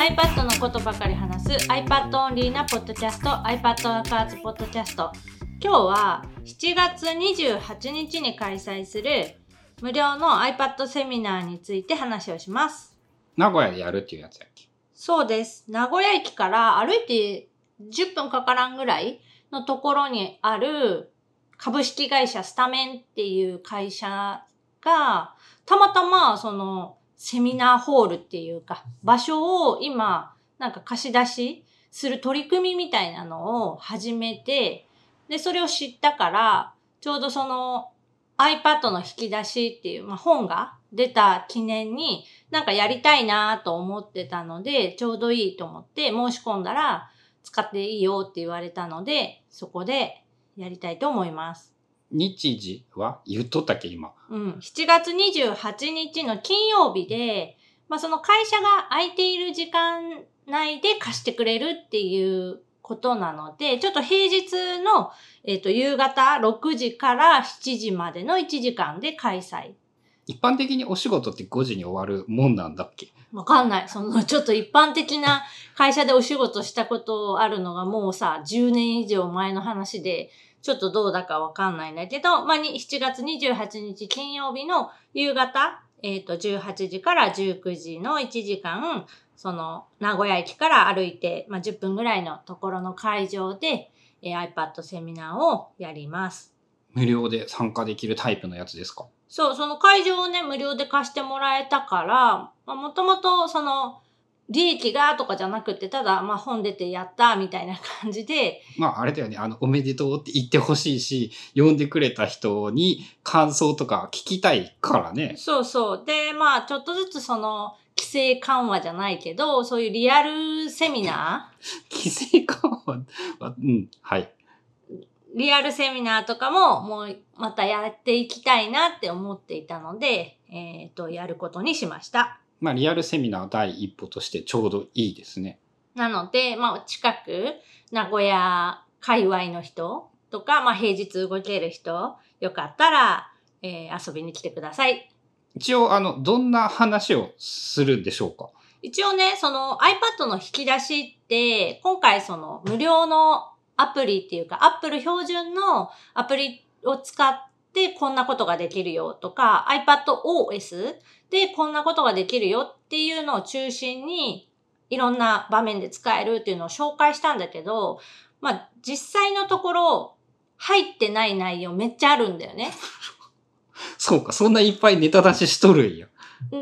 iPad のことばかり話す iPad オンリーなポッドキャスト iPad ワーカーズポッドキャスト。今日は7月28日に開催する無料の iPad セミナーについて話をします。名古屋でやるっていうやつやっけ？そうです。名古屋駅から歩いて10分かからんぐらいのところにある株式会社スタメンっていう会社がたまたまそのセミナーホールっていうか、場所を今、なんか貸し出しする取り組みみたいなのを始めて、で、それを知ったから、ちょうどその iPad の引き出しっていう、まあ、本が出た記念になんかやりたいなと思ってたので、ちょうどいいと思って申し込んだら使っていいよって言われたので、そこでやりたいと思います。日時は言っとったっけ、今。うん。7月28日の金曜日で、まあその会社が空いている時間内で貸してくれるっていうことなので、ちょっと平日の、えっ、ー、と、夕方6時から7時までの1時間で開催。一般的にお仕事って5時に終わるもんなんだっけ？わかんない。その、ちょっと一般的な会社でお仕事したことあるのがもうさ、10年以上前の話で、ちょっとどうだかわかんないんだけど、まあ、7月28日金曜日の夕方、えっ、ー、と、18時から19時の1時間、その、名古屋駅から歩いて、まあ、10分ぐらいのところの会場で、えー、iPad セミナーをやります。無料で参加できるタイプのやつですか？そう、その会場をね、無料で貸してもらえたから、まあ、もともと、その、利益がとかじゃなくて、ただ、まあ本出てやったみたいな感じで。まああれだよね、あの、おめでとうって言ってほしいし、呼んでくれた人に感想とか聞きたいからね。そうそう。で、まあちょっとずつその、規制緩和じゃないけど、そういうリアルセミナー？規制緩和？は、うん、はい。リアルセミナーとかももうまたやっていきたいなって思っていたので、えっ、ー、と、やることにしました。まあ、リアルセミナー第一歩としてちょうどいいですね。なので、まあ、近く、名古屋界隈の人とか、まあ、平日動ける人、よかったら、えー、遊びに来てください。一応、あの、どんな話をするんでしょうか？一応ね、その iPad の引き出しって、今回その無料のアプリっていうか、Apple 標準のアプリを使ってこんなことができるよとか、iPadOS で、こんなことができるよっていうのを中心に、いろんな場面で使えるっていうのを紹介したんだけど、まあ、実際のところ、入ってない内容めっちゃあるんだよね。そうか、そんないっぱいネタ出ししとるんや。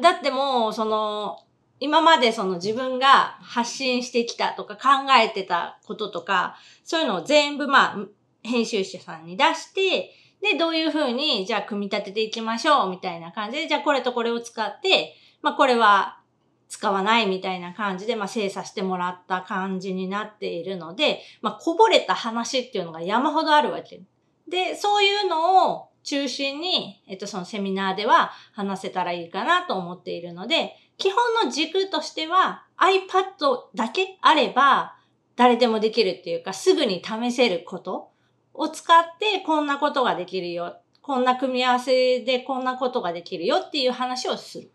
だってもう、その、今までその自分が発信してきたとか考えてたこととか、そういうのを全部まあ、編集者さんに出して、で、どういうふうに、じゃあ組み立てていきましょう、みたいな感じで、じゃあこれとこれを使って、まあこれは使わないみたいな感じで、まあ精査してもらった感じになっているので、まあこぼれた話っていうのが山ほどあるわけ。で、そういうのを中心に、えっとそのセミナーでは話せたらいいかなと思っているので、基本の軸としては iPad だけあれば誰でもできるっていうか、すぐに試せること。を使ってこんなことができるよ。こんな組み合わせでこんなことができるよっていう話をする。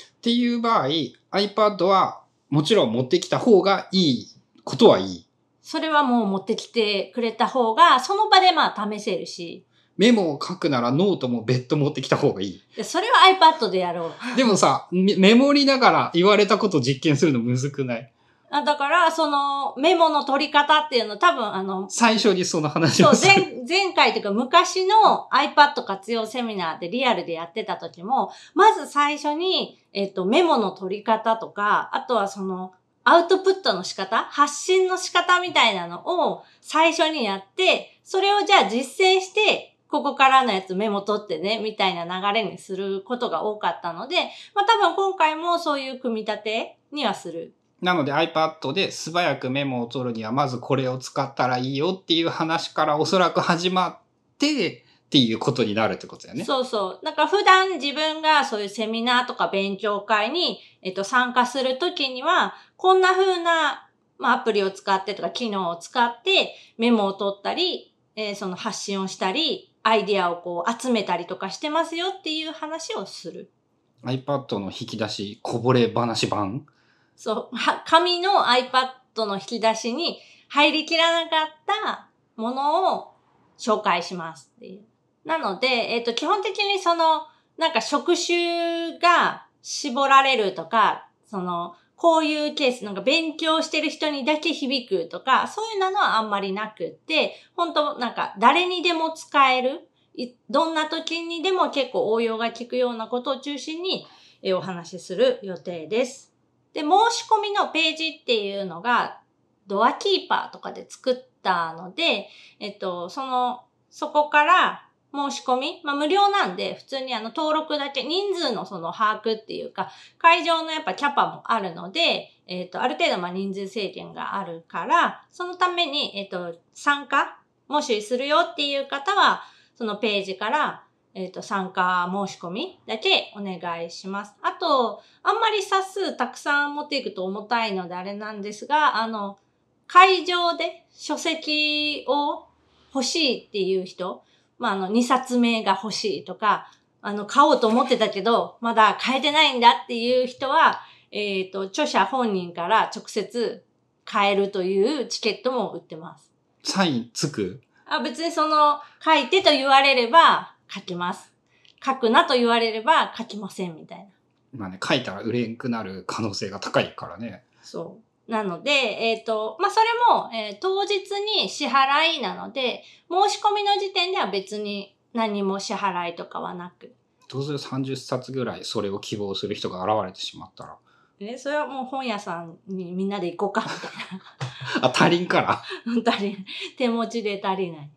っていう場合、iPad はもちろん持ってきた方がいいことはいい。それはもう持ってきてくれた方が、その場でまあ試せるし。メモを書くならノートも別途持ってきた方がいい。いそれは iPad でやろう。でもさ、メモりながら言われたこと実験するのむずくない？あだから、その、メモの取り方っていうの多分、あの、最初にその話をそう、前、前回というか昔の iPad 活用セミナーでリアルでやってた時も、まず最初に、えっと、メモの取り方とか、あとはその、アウトプットの仕方発信の仕方みたいなのを最初にやって、それをじゃあ実践して、ここからのやつメモ取ってね、みたいな流れにすることが多かったので、まあ多分今回もそういう組み立てにはするなので iPad で素早くメモを取るにはまずこれを使ったらいいよっていう話からおそらく始まってっていうことになるってことだよね。そうそう。なんか普段自分がそういうセミナーとか勉強会に、えっと、参加するときには、こんな風な、まあ、アプリを使ってとか機能を使ってメモを取ったり、えー、その発信をしたり、アイディアをこう集めたりとかしてますよっていう話をする。iPad の引き出しこぼれ話版そう、紙の iPad の引き出しに入りきらなかったものを紹介しますっていう。なので、えっ、と、基本的にその、なんか職種が絞られるとか、その、こういうケース、なんか勉強してる人にだけ響くとか、そういうのはあんまりなくって、本当なんか誰にでも使える、どんな時にでも結構応用が効くようなことを中心にお話しする予定です。で、申し込みのページっていうのが、ドアキーパーとかで作ったので、えっと、その、そこから申し込み、まあ無料なんで、普通にあの登録だけ、人数のその把握っていうか、会場のやっぱキャパもあるので、えっ、と、ある程度まあ人数制限があるから、そのために、えっ、と、参加、もしするよっていう方は、そのページから、えっ、ー、と、参加申し込みだけお願いします。あと、あんまり冊数たくさん持っていくと重たいのであれなんですが、あの、会場で書籍を欲しいっていう人、まあ、あの、2冊目が欲しいとか、あの、買おうと思ってたけど、まだ買えてないんだっていう人は、えっ、ー、と、著者本人から直接買えるというチケットも売ってます。サインつく？あ別にその、書いてと言われれば書きます。書くなと言われれば書きませんみたいな。まあね、書いたら売れんくなる可能性が高いからね。そう。なので、えっ、ー、と、まあ、それも、えー、当日に支払いなので、申し込みの時点では別に何も支払いとかはなく。どうする ?30 冊ぐらいそれを希望する人が現れてしまったら。え、それはもう本屋さんにみんなで行こうか、みたいな。あ、足りんから 足りん。手持ちで足りない。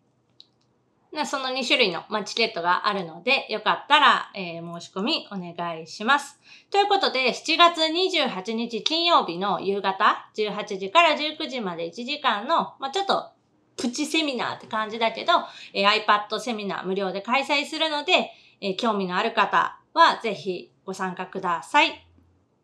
その2種類の、まあ、チケットがあるので、よかったら、えー、申し込みお願いします。ということで、7月28日金曜日の夕方、18時から19時まで1時間の、まあ、ちょっと、プチセミナーって感じだけど、えー、iPad セミナー無料で開催するので、えー、興味のある方はぜひご参加ください。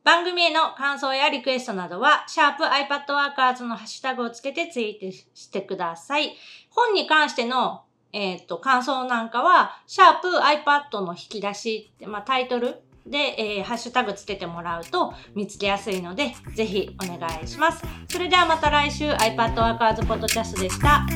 番組への感想やリクエストなどは、シャープ i p a d w o r k e r s のハッシュタグをつけてツイートしてください。本に関してのえっ、ー、と、感想なんかは、シャープ iPad の引き出しって、まあ、タイトルで、えー、ハッシュタグつけてもらうと見つけやすいので、ぜひお願いします。それではまた来週 iPad Workers Podcast でした。